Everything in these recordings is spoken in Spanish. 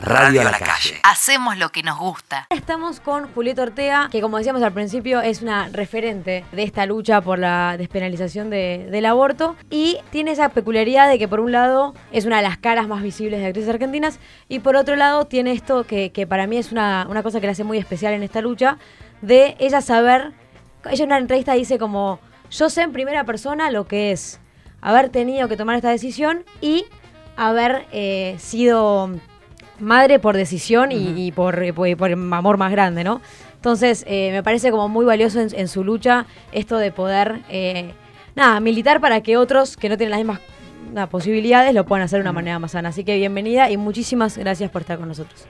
Radio a la calle. Hacemos lo que nos gusta. Estamos con Julieta Ortega, que como decíamos al principio es una referente de esta lucha por la despenalización de- del aborto y tiene esa peculiaridad de que por un lado es una de las caras más visibles de actrices argentinas y por otro lado tiene esto que, que para mí es una, una cosa que la hace muy especial en esta lucha, de ella saber, ella en una entrevista dice como, yo sé en primera persona lo que es haber tenido que tomar esta decisión y haber eh, sido madre por decisión y, y por, por, amor más grande, ¿no? Entonces, eh, me parece como muy valioso en, en su lucha esto de poder, eh, nada, militar para que otros que no tienen las mismas nada, posibilidades lo puedan hacer de una manera más sana. Así que bienvenida y muchísimas gracias por estar con nosotros.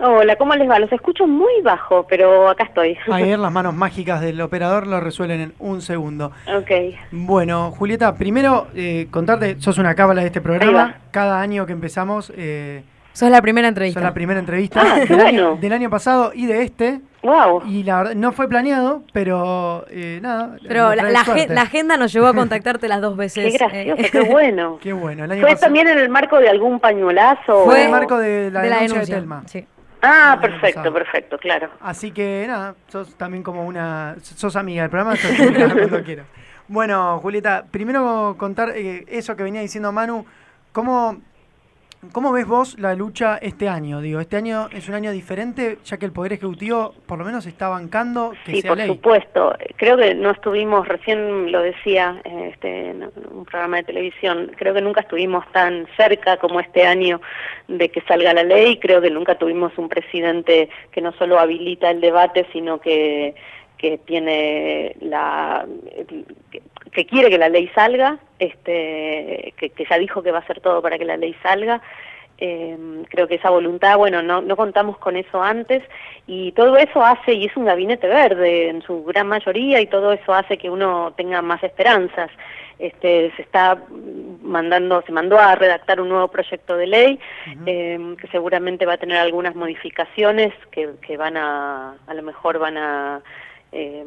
Hola, ¿cómo les va? Los escucho muy bajo, pero acá estoy. Ayer las manos mágicas del operador lo resuelven en un segundo. ok. Bueno, Julieta, primero eh, contarte, sos una cábala de este Ahí programa. va. Cada año que empezamos, eh, Sos la primera entrevista. sos la primera entrevista Ah, del, año, del año pasado y de este. Wow. Y la verdad, no fue planeado, pero eh, nada. Pero la, la la agenda nos llevó a contactarte las dos veces. Qué gracioso, eh. qué bueno. Qué bueno. El año ¿Fue pasado- también en el marco de algún pañuelazo? Fue en el marco de la denuncia de Telma. Sí. Ah, perfecto, pasado. perfecto, claro. Así que nada, sos también como una. sos amiga del programa, sos cuando quieras. Bueno, Julieta, primero contar eh, eso que venía diciendo Manu, ¿cómo, ¿cómo ves vos la lucha este año? Digo, este año es un año diferente, ya que el Poder Ejecutivo por lo menos está bancando que Sí, sea por ley. supuesto. Creo que no estuvimos, recién lo decía eh, este, en un programa de televisión, creo que nunca estuvimos tan cerca como este año de que salga la ley. Creo que nunca tuvimos un presidente que no solo habilita el debate, sino que, que tiene la... que, quiere que la ley salga, este, que, que ya dijo que va a hacer todo para que la ley salga. Eh, creo que esa voluntad, bueno, no, no contamos con eso antes y todo eso hace, y es un gabinete verde en su gran mayoría, y todo eso hace que uno tenga más esperanzas. Este, se está mandando, se mandó a redactar un nuevo proyecto de ley eh, que seguramente va a tener algunas modificaciones que, que van a, a lo mejor van a eh,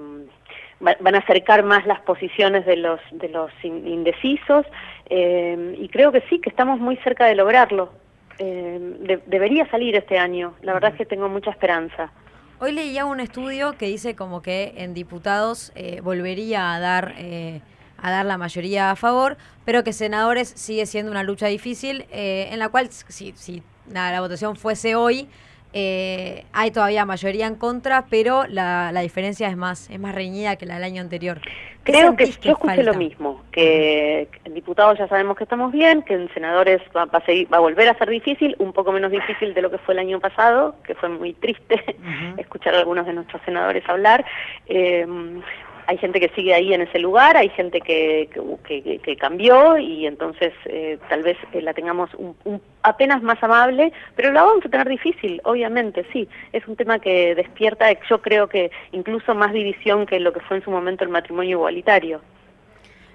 van a acercar más las posiciones de los de los in- indecisos eh, y creo que sí que estamos muy cerca de lograrlo. Eh, de- debería salir este año la verdad es que tengo mucha esperanza. Hoy leía un estudio que dice como que en diputados eh, volvería a dar eh, a dar la mayoría a favor, pero que senadores sigue siendo una lucha difícil, eh, en la cual si, si nada, la votación fuese hoy, eh, hay todavía mayoría en contra, pero la, la diferencia es más es más reñida que la del año anterior. ¿Qué Creo que sentís yo escuché lo mismo, que en diputados ya sabemos que estamos bien, que en senadores va, va a seguir, va a volver a ser difícil, un poco menos difícil de lo que fue el año pasado, que fue muy triste escuchar a algunos de nuestros senadores hablar. Eh, hay gente que sigue ahí en ese lugar, hay gente que, que, cambió y entonces eh, tal vez eh, la tengamos un, apenas más amable, pero la vamos a tener difícil, obviamente, sí. Es un tema que despierta, yo creo que incluso más división que lo que fue en su momento el matrimonio igualitario.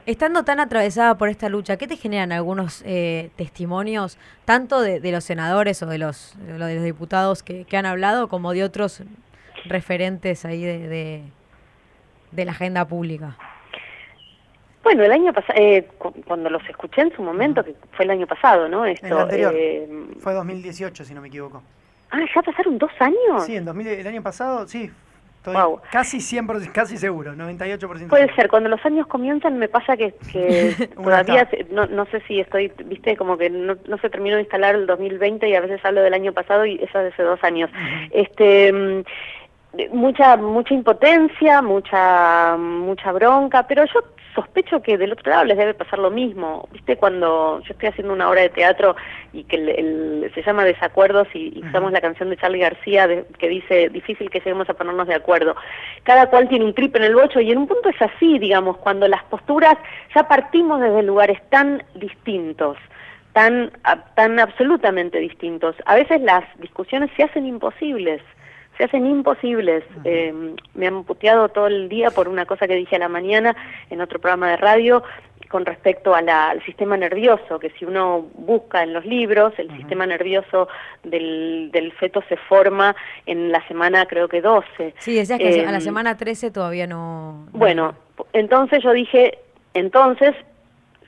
Estando tan atravesada por esta lucha, ¿qué te generan algunos eh, testimonios, tanto de, los senadores o de los, de los diputados que, que han hablado, como de otros referentes ahí de, de la agenda pública? Bueno, el año pasado, cuando los escuché en su momento, que fue el año pasado, ¿no? Esto, El anterior. eh, Fue 2018, si no me equivoco. ah, ¿ya pasaron dos años? Sí, en 2000, el año pasado, sí. Estoy Wow. casi 100%, casi seguro, 98%. Puede seguro. ser, cuando los años comienzan me pasa que, que todavía, no, no sé si estoy, viste, como que no, no se terminó de instalar el 2020 y a veces hablo del año pasado y eso es de hace dos años. Este, mm, mucha mucha impotencia, mucha mucha bronca, pero yo sospecho que del otro lado les debe pasar lo mismo. ¿Viste cuando yo estoy haciendo una obra de teatro y que el, el- se llama Desacuerdos y, y usamos la canción de Charlie García de- que dice difícil que lleguemos a ponernos de acuerdo. Cada cual tiene un trip en el bocho y en un punto es así, digamos, cuando las posturas ya partimos desde lugares tan distintos tan, tan absolutamente distintos. A veces las discusiones se hacen imposibles, se hacen imposibles. Eh, me han puteado todo el día por una cosa que dije a la mañana en otro programa de radio con respecto a la- al sistema nervioso, que si uno busca en los libros, el sistema nervioso del, del feto se forma en la semana creo que 12. Sí, decías que a la Em, semana 13 todavía no... no- bueno, entonces yo dije, entonces,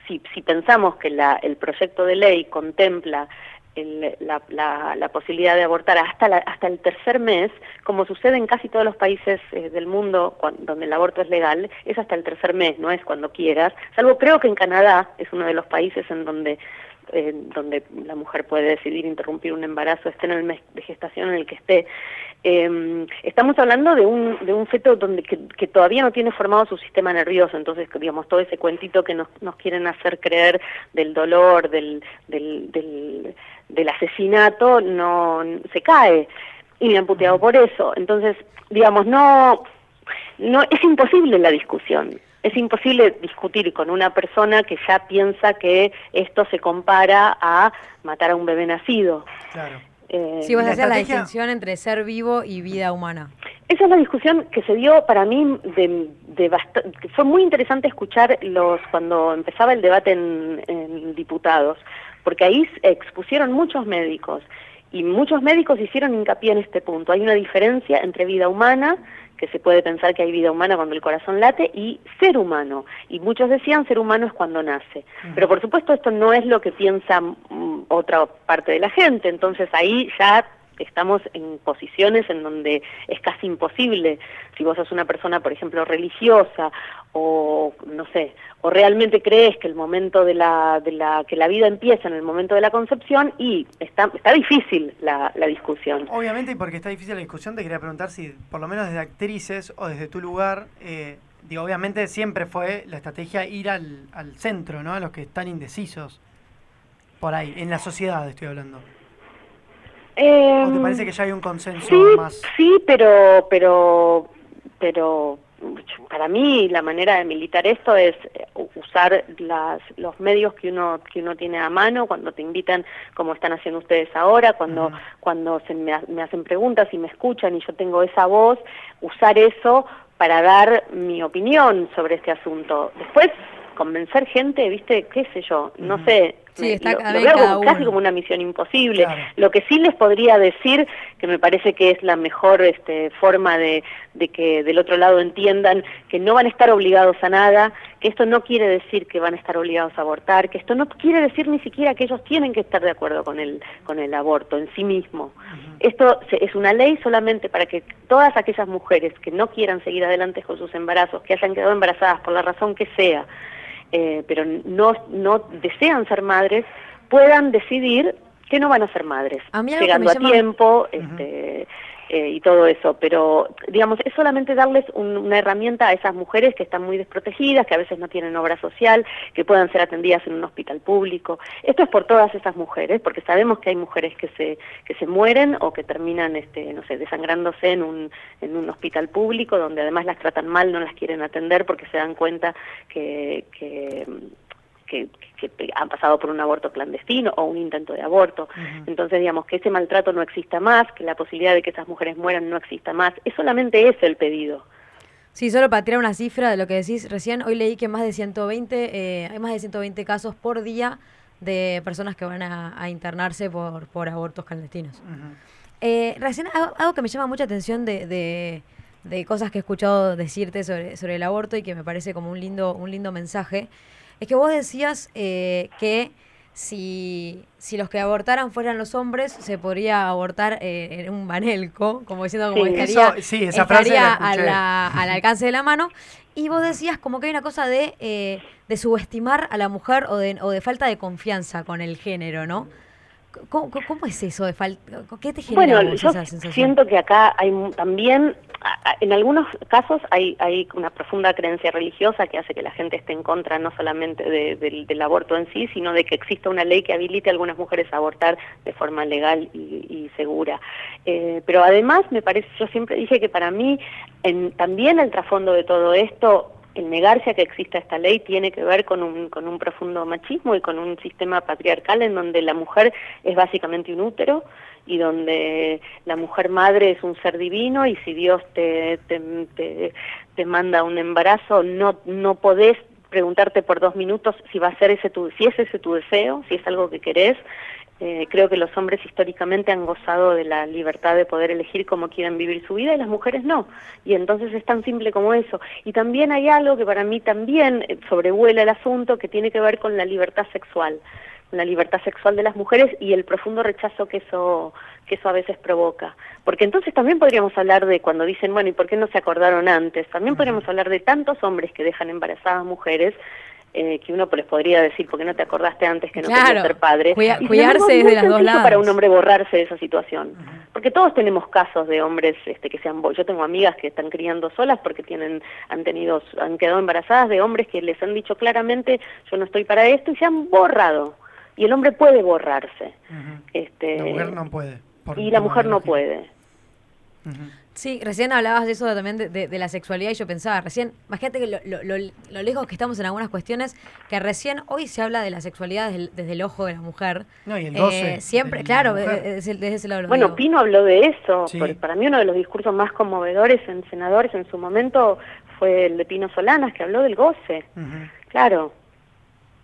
si, si pensamos que la, el proyecto de ley contempla la, posibilidad de abortar hasta, hasta el tercer mes, como sucede en casi todos los países eh, del mundo donde el aborto es legal, es hasta el tercer mes, no es cuando quieras, salvo creo que en Canadá es uno de los países en donde donde la mujer puede decidir interrumpir un embarazo, esté en el mes de gestación en el que esté. Eh, estamos hablando de un, de un feto donde que, todavía no tiene formado su sistema nervioso, entonces, digamos, todo ese cuentito que nos, nos quieren hacer creer del dolor, del, del del asesinato no se cae y me han puteado por eso. Entonces, digamos, no, no es imposible la discusión. Es imposible discutir con una persona que ya piensa que esto se compara a matar a un bebé nacido. Claro. Eh, sí, vas a hacer la distinción entre ser vivo y vida humana. Esa es la discusión que se dio para mí de, de fue muy interesante escuchar los cuando empezaba el debate en, en diputados, porque ahí expusieron muchos médicos y muchos médicos hicieron hincapié en este punto. Hay una diferencia entre vida humana, que se puede pensar que hay vida humana cuando el corazón late, y ser humano. Y muchos decían ser humano es cuando nace. Pero por supuesto esto no es lo que piensa mm, otra parte de la gente, entonces ahí ya estamos en posiciones en donde es casi imposible, si vos sos una persona, por ejemplo, religiosa o no sé, o realmente crees que el momento de la, de la que la vida empieza en el momento de la concepción y está está difícil la, la discusión. Obviamente y porque está difícil la discusión te quería preguntar si por lo menos desde actrices o desde tu lugar eh, digo obviamente siempre fue la estrategia ir al, al centro, ¿no? A los que están indecisos por ahí en la sociedad estoy hablando. ¿O te parece que ya hay un consenso sí, más? Sí, pero, pero, pero para mí la manera de militar esto es eh, usar las, los medios que uno que uno tiene a mano cuando te invitan como están haciendo ustedes ahora cuando cuando se me, me, hacen preguntas y me escuchan y yo tengo esa voz usar eso para dar mi opinión sobre este asunto. Después convencer gente viste qué sé yo no sé Sí, está lo, veo casi como una misión imposible. Lo que sí les podría decir, que me parece que es la mejor este, forma de, de, que del otro lado entiendan que no van a estar obligados a nada, que esto no quiere decir que van a estar obligados a abortar, que esto no quiere decir ni siquiera que ellos tienen que estar de acuerdo con el, con el aborto en sí mismo. Esto es una ley solamente para que todas aquellas mujeres que no quieran seguir adelante con sus embarazos, que hayan quedado embarazadas por la razón que sea, eh, pero no, no desean ser madres, puedan decidir que no van a ser madres, llegando a tiempo, este, eh, y todo eso, pero digamos, es solamente darles una herramienta a esas mujeres que están muy desprotegidas, que a veces no tienen obra social, que puedan ser atendidas en un hospital público. Esto es por todas esas mujeres, porque sabemos que hay mujeres que se, que se mueren o que terminan, este, no sé, desangrándose en un, en un hospital público, donde además las tratan mal, no las quieren atender porque se dan cuenta que, que que, han pasado por un aborto clandestino o un intento de aborto. Entonces, digamos, que ese maltrato no exista más, que la posibilidad de que esas mujeres mueran no exista más. Es solamente ese el pedido. Sí, solo para tirar una cifra de lo que decís recién, hoy leí que más de 120, eh, hay más de 120 casos por día de personas que van a, internarse por, por abortos clandestinos. eh, recién algo, que me llama mucha atención de, de, de, cosas que he escuchado decirte sobre, sobre el aborto y que me parece como un lindo, un lindo mensaje es que vos decías eh, que si, si los que abortaran fueran los hombres, se podría abortar eh, en un banelco, como diciendo como estaría, al alcance de la mano. Y vos decías como que hay una cosa de, eh, de subestimar a la mujer o de, o de falta de confianza con el género, ¿no? ¿Cómo, es eso de falta? ¿Qué te genera bueno, yo esa sensación? Siento que acá hay también, en algunos casos hay, una profunda creencia religiosa que hace que la gente esté en contra no solamente del aborto en sí, sino de que exista una ley que habilite a algunas mujeres a abortar de forma legal y, segura. Eh, pero además me parece, yo siempre dije que para mí también el trasfondo de todo esto el negarse a que exista esta ley tiene que ver con un, con un profundo machismo y con un sistema patriarcal en donde la mujer es básicamente un útero y donde la mujer madre es un ser divino y si Dios te, te, te, manda un embarazo no, no podés preguntarte por dos minutos si va a ser ese tu, si es ese tu deseo, si es algo que querés, eh, creo que los hombres históricamente han gozado de la libertad de poder elegir cómo quieren vivir su vida y las mujeres no. Y entonces es tan simple como eso. Y también hay algo que para mí también eh, sobrevuela el asunto que tiene que ver con la libertad sexual. la libertad sexual de las mujeres y el profundo rechazo que eso que eso a veces provoca. Porque entonces también podríamos hablar de cuando dicen, bueno, ¿y por qué no se acordaron antes? También podríamos hablar de tantos hombres que dejan embarazadas mujeres eh, que uno les podría decir, ¿por qué no te acordaste antes que no querías ser padre? cuidarse desde las dos lados. para un hombre borrarse de esa situación. Porque todos tenemos casos de hombres este, que se han... Yo tengo amigas que están criando solas porque tienen han tenido han quedado embarazadas de hombres que les han dicho claramente, yo no estoy para esto, y se han borrado. Y el hombre puede borrarse. este, la mujer no puede. Y la mujer no puede. Sí, recién hablabas de eso también de, la sexualidad y yo pensaba, recién, imagínate que lo, lejos que estamos en algunas cuestiones, que recién hoy se habla de la sexualidad desde el, ojo de la mujer. No, y el goce. Eh, siempre, claro, desde, ese lado. Bueno, Pino habló de eso. Para mí uno de los discursos más conmovedores en senadores en su momento fue el de Pino Solanas, que habló del goce. Claro.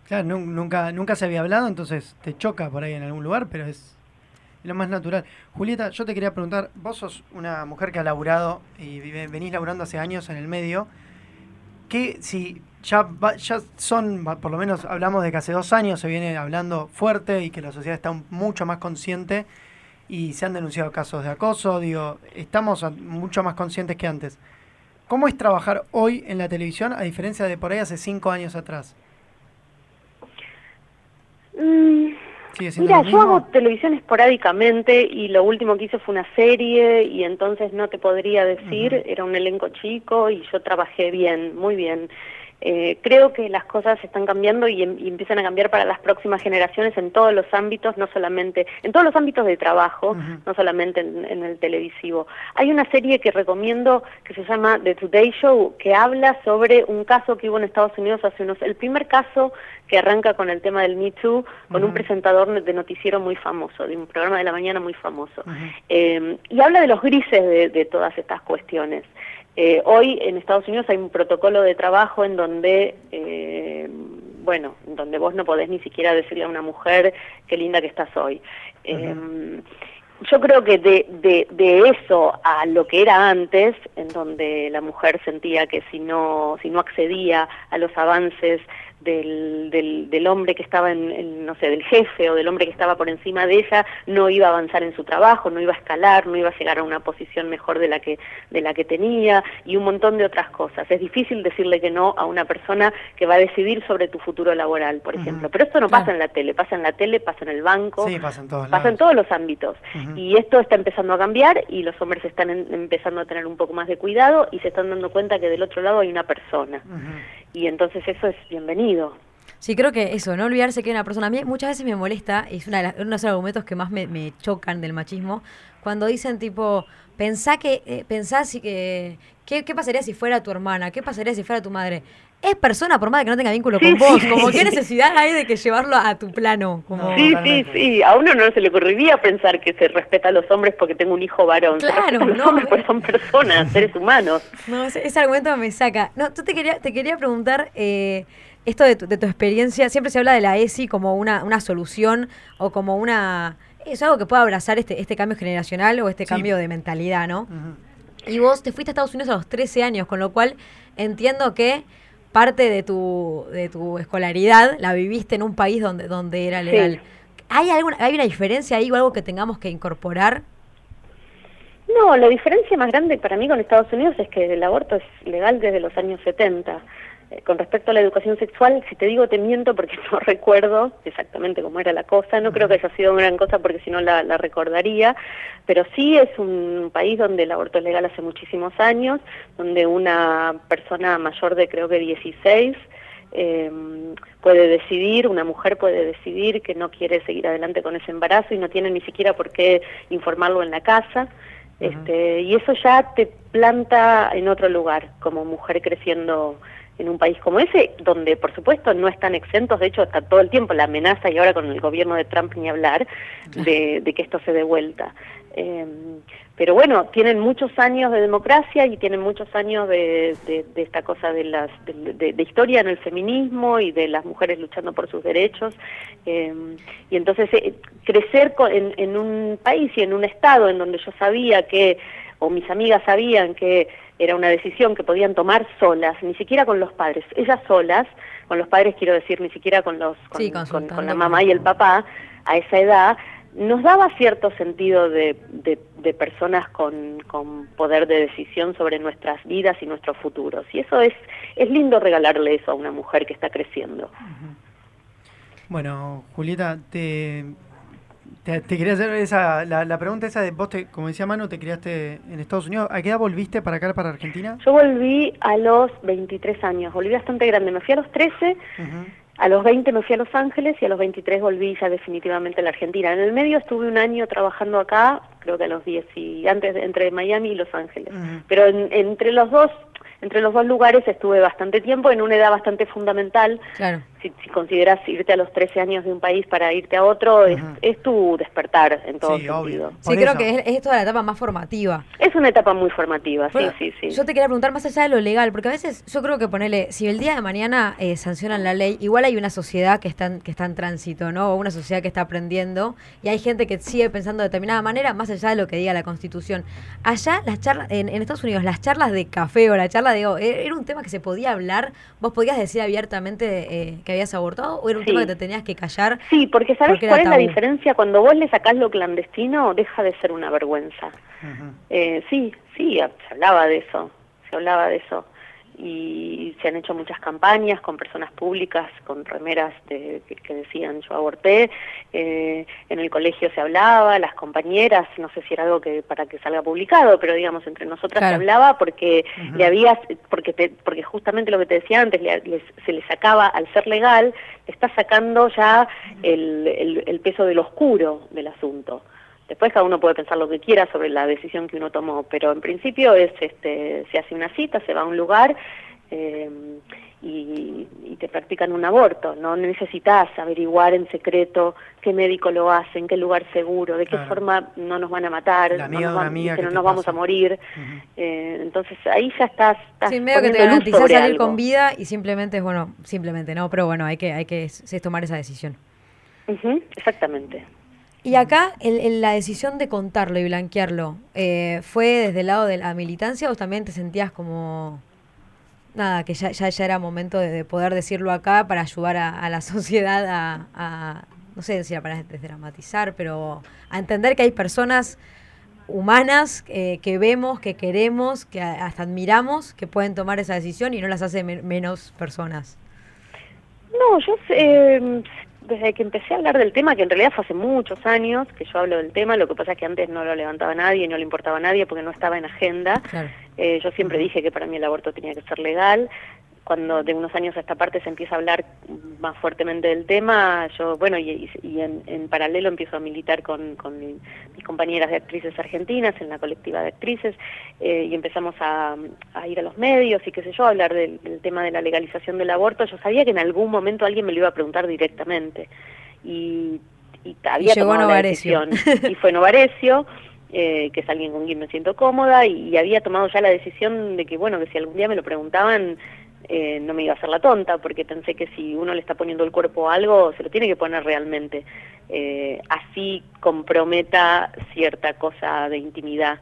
Claro, nunca, nunca se había hablado, entonces te choca por ahí en algún lugar, pero es lo más natural. Julieta, yo te quería preguntar, vos sos una mujer que ha laburado y venís laburando hace años en el medio, que si ya, ya son, por lo menos hablamos de que hace dos años se viene hablando fuerte y que la sociedad está mucho más consciente y se han denunciado casos de acoso, digo, estamos mucho más conscientes que antes. ¿Cómo es trabajar hoy en la televisión a diferencia de por ahí hace cinco años atrás? Mm, Mira, yo hago televisión esporádicamente y lo último que hice fue una serie y entonces no te podría decir, era un elenco chico y yo trabajé bien, muy bien. Eh, creo que las cosas están cambiando y, empiezan a cambiar para las próximas generaciones en todos los ámbitos, no solamente, en todos los ámbitos de trabajo, no solamente en, el televisivo. Hay una serie que recomiendo que se llama The Today Show, que habla sobre un caso que hubo en Estados Unidos hace unos, el primer caso que arranca con el tema del Me Too, con un presentador de noticiero muy famoso, de un programa de la mañana muy famoso. Eh, y habla de los grises de todas estas cuestiones. Eh, hoy en Estados Unidos hay un protocolo de trabajo en donde, eh, bueno, donde vos no podés ni siquiera decirle a una mujer qué linda que estás hoy. Eh, yo creo que de, de, de, eso a lo que era antes, en donde la mujer sentía que si no, si no accedía a los avances del, del, del hombre que estaba en, no sé, del jefe o del hombre que estaba por encima de ella, no iba a avanzar en su trabajo, no iba a escalar, no iba a llegar a una posición mejor de la que, de la que tenía y un montón de otras cosas. Es difícil decirle que no a una persona que va a decidir sobre tu futuro laboral, por ejemplo. Pero esto no pasa en la tele, pasa en la tele, pasa en el banco, pasa en todos, pasa en todos los ámbitos. Y esto está empezando a cambiar y los hombres están empezando a tener un poco más de cuidado y se están dando cuenta que del otro lado hay una persona y entonces eso es bienvenido. Sí, creo que eso, no olvidarse que una persona. A mí muchas veces me molesta, es una de uno de los argumentos que más me, chocan del machismo, cuando dicen tipo, pensá que, eh, pensá si que, ¿qué, pasaría si fuera tu hermana? ¿Qué pasaría si fuera tu madre? Es persona, por más que no tenga vínculo con vos. Como qué necesidad hay de que llevarlo a tu plano. Como... Sí, sí, sí. A uno no se le ocurriría pensar que se respeta a los hombres porque tengo un hijo varón. Claro, los hombres pues son personas, seres humanos. No, ese, argumento me saca. No, tú te quería, te quería preguntar. Eh, esto de tu, de tu, experiencia, siempre se habla de la ESI como una, una solución o como una... Es algo que puede abrazar este, este cambio generacional o este cambio de mentalidad, ¿no? Y vos te fuiste a Estados Unidos a los 13 años, con lo cual entiendo que parte de tu, de tu escolaridad la viviste en un país donde, donde era legal. ¿Hay, alguna, ¿Hay una diferencia ahí o algo que tengamos que incorporar? No, la diferencia más grande para mí con Estados Unidos es que el aborto es legal desde los años 70. Eh, con respecto a la educación sexual, si te digo te miento porque no recuerdo exactamente cómo era la cosa, no creo que haya sido una gran cosa porque si no la, recordaría, pero sí es un país donde el aborto es legal hace muchísimos años, donde una persona mayor de creo que 16 em, puede decidir, una mujer puede decidir que no quiere seguir adelante con ese embarazo y no tiene ni siquiera por qué informarlo en la casa. Este, y eso ya te planta en otro lugar como mujer creciendo en un país como ese, donde por supuesto no están exentos, de hecho está todo el tiempo la amenaza y ahora con el gobierno de Trump ni hablar de, que esto se dé vuelta. Eh, pero bueno, tienen muchos años de democracia y tienen muchos años de, esta cosa de, las, de, historia en el feminismo y de las mujeres luchando por sus derechos. Eh, y entonces eh, crecer en, en un país y en un estado en donde yo sabía que o mis amigas sabían que era una decisión que podían tomar solas, ni siquiera con los padres, ellas solas, con los padres quiero decir, ni siquiera con los con, Sí, con- consultando con la mamá y el papá a esa edad, nos daba cierto sentido de, de- de personas con, con poder de decisión sobre nuestras vidas y nuestros futuros. Y eso es, es lindo regalarle eso a una mujer que está creciendo. Bueno, Julieta, te, te, te quería hacer esa, la, la pregunta esa de vos, te, como decía Manu, te criaste en Estados Unidos. ¿A qué edad volviste para acá, para Argentina? Yo volví a los 23 años, volví bastante grande, me fui a los 13, Ujú. a los 20 me fui a Los Ángeles y a los 23 volví ya definitivamente a la Argentina. En el medio estuve un año trabajando acá, creo que a los 10 y antes entre Miami y Los Ángeles. Pero en- entre los dos, entre los dos lugares estuve bastante tiempo en una edad bastante fundamental. Claro. Si, si consideras irte a los 13 años de un país para irte a otro, es, tu despertar en todo Sí, sentido. obvio. Sí, Por creo eso. que es, es toda la etapa más formativa. Es una etapa muy formativa, sí, Bueno, sí, sí. Yo te quería preguntar más allá de lo legal, porque a veces yo creo que ponerle, si el día de mañana eh, sancionan la ley, igual hay una sociedad que está, en, que está en tránsito, ¿no? O una sociedad que está aprendiendo, y hay gente que sigue pensando de determinada manera, más allá de lo que diga la Constitución. Allá, las charlas, en, en Estados Unidos, las charlas de café o la charla de, oh, ¿e- ¿era un tema que se podía hablar? ¿Vos podías decir abiertamente eh, que habías abortado? ¿O era un Sí. tema que te tenías que callar? Sí, porque ¿sabes Porque cuál es la diferencia? Cuando vos le sacás lo clandestino, deja de ser una vergüenza. Eh, sí, sí, se hablaba de eso, se hablaba de eso. Y se han hecho muchas campañas con personas públicas, con remeras de, que, que decían yo aborté. Eh, en el colegio se hablaba, las compañeras, no sé si era algo que para que salga publicado, pero digamos entre nosotras Claro. se hablaba porque le había, porque te- porque justamente lo que te decía antes, le- les- se le sacaba al ser legal, le está sacando ya el, el, el peso del oscuro del asunto. Después cada uno puede pensar lo que quiera sobre la decisión que uno tomó, pero en principio es, este, se hace una cita, se va a un lugar eh, y, y te practican un aborto. No necesitas averiguar en secreto qué médico lo hace, en qué lugar seguro, de qué Claro. forma no nos van a matar, La no nos, van- que que no nos vamos a morir. Eh, entonces ahí ya estás, estás Sí, medio que te garantizás salir algo. con vida y simplemente es, bueno, simplemente no, pero bueno, hay que, hay que tomar esa decisión. Exactamente. Y acá el- la decisión de contarlo y blanquearlo, eh, ¿fue desde el lado de la militancia o también te sentías como, nada, que ya, ya, era momento de, de poder decirlo acá para ayudar a, la sociedad a, no sé si palabra es desdramatizar, pero a entender que hay personas humanas eh, que vemos, que queremos, que hasta admiramos, que pueden tomar esa decisión y no las hace men- menos personas? No, yo eh, desde que empecé a hablar del tema, que en realidad fue hace muchos años que yo hablo del tema, lo que pasa es que antes no lo levantaba nadie, no le importaba a nadie porque no estaba en agenda. Claro. Eh, yo siempre dije que para mí el aborto tenía que ser legal. Cuando de unos años a esta parte se empieza a hablar más fuertemente del tema, yo, bueno, y, y- en, en paralelo empiezo a militar con, con mi- mis compañeras de actrices argentinas en la colectiva de actrices eh, y empezamos a, a ir a los medios y qué sé yo, a hablar del, del tema de la legalización del aborto. Yo sabía que en algún momento alguien me lo iba a preguntar directamente y, y había tomado la decisión. Y fue Novarecio eh, que es alguien con quien me siento cómoda y, y había tomado ya la decisión de que bueno que si algún día me lo preguntaban eh, no me iba a hacer la tonta porque pensé que si uno le está poniendo el cuerpo a algo se lo tiene que poner realmente eh, así comprometa cierta cosa de intimidad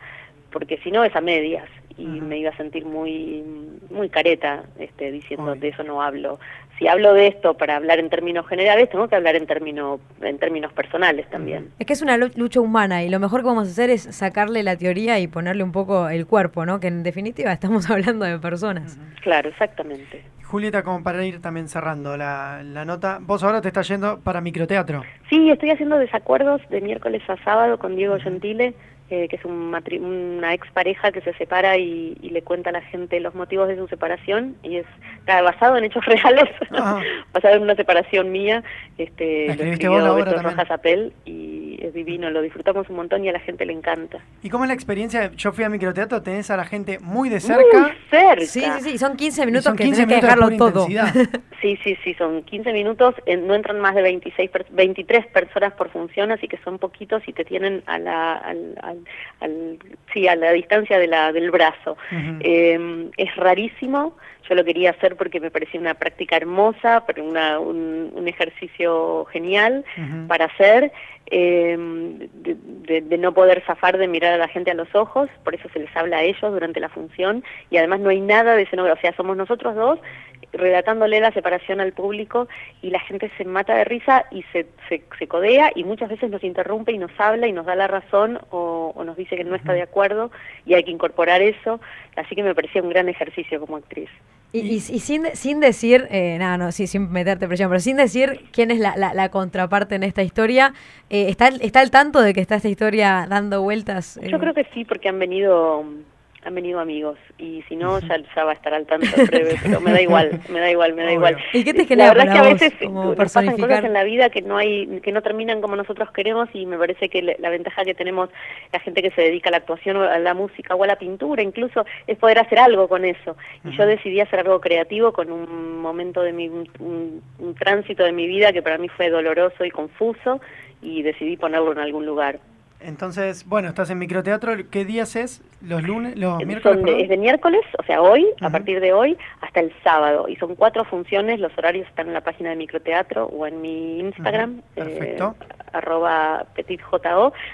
porque si no es a medias y me iba a sentir muy muy careta este diciendo de eso no hablo. Si hablo de esto para hablar en términos generales tengo que hablar en términos en términos personales también. Es que es una lu- lucha humana y lo mejor que vamos a hacer es sacarle la teoría y ponerle un poco el cuerpo, ¿no? Que en definitiva estamos hablando de personas. claro exactamente. Julieta, como para ir también cerrando la, la nota, vos ahora te estás yendo para microteatro. Sí, estoy haciendo desacuerdos de miércoles a sábado con Diego Gentile, eh, que es un matri- una expareja que se separa y, y le cuenta a la gente los motivos de su separación y es está basado en hechos reales, Ajá. basado en una separación mía. Este, ¿La lo escribió vos la obra Beto? Rojas Apel y es divino, lo disfrutamos un montón y a la gente le encanta. ¿Y cómo es la experiencia? Yo fui a microteatro, tenés a la gente muy de cerca. Muy cerca. Sí, sí, sí, son 15 y minutos son que 15 tenés que minutos de dejarlo todo. Sí, sí, sí, son 15 minutos, eh, no entran más de 26, per- 23 personas por función, así que son poquitos y te tienen a la, al, al- al- sí, a la distancia de la, del brazo. Eh, es rarísimo, yo lo quería hacer porque me parecía una práctica hermosa, pero una, un, un ejercicio genial para hacer. eh, de, de, no poder zafar de mirar a la gente a los ojos, por eso se les habla a ellos durante la función, y además no hay nada de escenografía, o sea, somos nosotros dos relatándole la separación al público y la gente se mata de risa y se, se, se, codea y muchas veces nos interrumpe y nos habla y nos da la razón o, o nos dice que no está de acuerdo y hay que incorporar eso, así que me parecía un gran ejercicio como actriz. Y, y, y sin, sin decir, eh, nada, no, sí, sin meterte presión, pero sin decir quién es la, la, la contraparte en esta historia, eh, ¿está, ¿está al tanto de que está esta historia dando vueltas? Eh? Yo creo que sí, porque han venido han venido amigos y si no ya, ya va a estar al tanto breve, pero me da igual, me da igual, me da igual. ¿Y qué te genera La verdad para es que a veces nos pasan cosas en la vida que no hay que no terminan como nosotros queremos y me parece que la, la ventaja que tenemos la gente que se dedica a la actuación o a la música o a la pintura incluso es poder hacer algo con eso. Y yo decidí hacer algo creativo con un momento de mi un, un tránsito de mi vida que para mí fue doloroso y confuso y decidí ponerlo en algún lugar. Entonces, bueno, estás en microteatro. ¿Qué días es? ¿Los lunes? ¿Los miércoles? Son de, es de miércoles, o sea, hoy, uh -huh. a partir de hoy, hasta el sábado. Y son cuatro funciones. Los horarios están en la página de microteatro o en mi Instagram, uh -huh. Perfecto. Eh, arroba petitjo.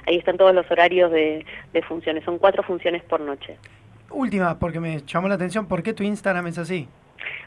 Ahí están todos los horarios de, de funciones. Son cuatro funciones por noche. Última, porque me llamó la atención. ¿Por qué tu Instagram es así?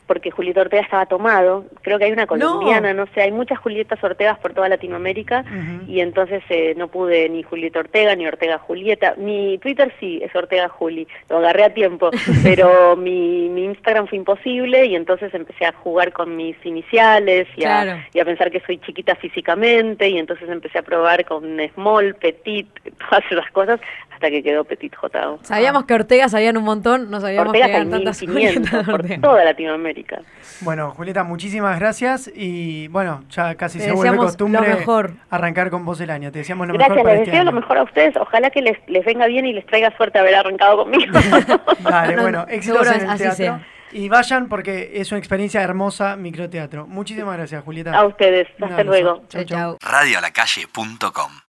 Porque Julieta Ortega estaba tomado. Creo que hay una colombiana, no, no sé, hay muchas Julietas Ortegas por toda Latinoamérica uh -huh. y entonces eh, no pude ni Julieta Ortega ni Ortega Julieta. Mi Twitter sí es Ortega Juli, lo agarré a tiempo, pero mi, mi, Instagram fue imposible y entonces empecé a jugar con mis iniciales y, claro. a, y a pensar que soy chiquita físicamente y entonces empecé a probar con small, petit, todas esas cosas hasta que quedó Petit JO. Sabíamos que Ortega sabían un montón, no sabíamos Ortega que eran tantas por toda Latinoamérica. Bueno, Julieta, muchísimas gracias y bueno, ya casi Te se vuelve costumbre mejor. arrancar con vos el año. Te deseamos lo gracias, mejor para les este deseo año. lo mejor a ustedes. Ojalá que les, les venga bien y les traiga suerte haber arrancado conmigo. Dale, no, bueno, éxitos en el así teatro. Sea. Y vayan porque es una experiencia hermosa microteatro. Muchísimas gracias, Julieta. A ustedes. Hasta luego. Chau, chau. Radiolacalle.com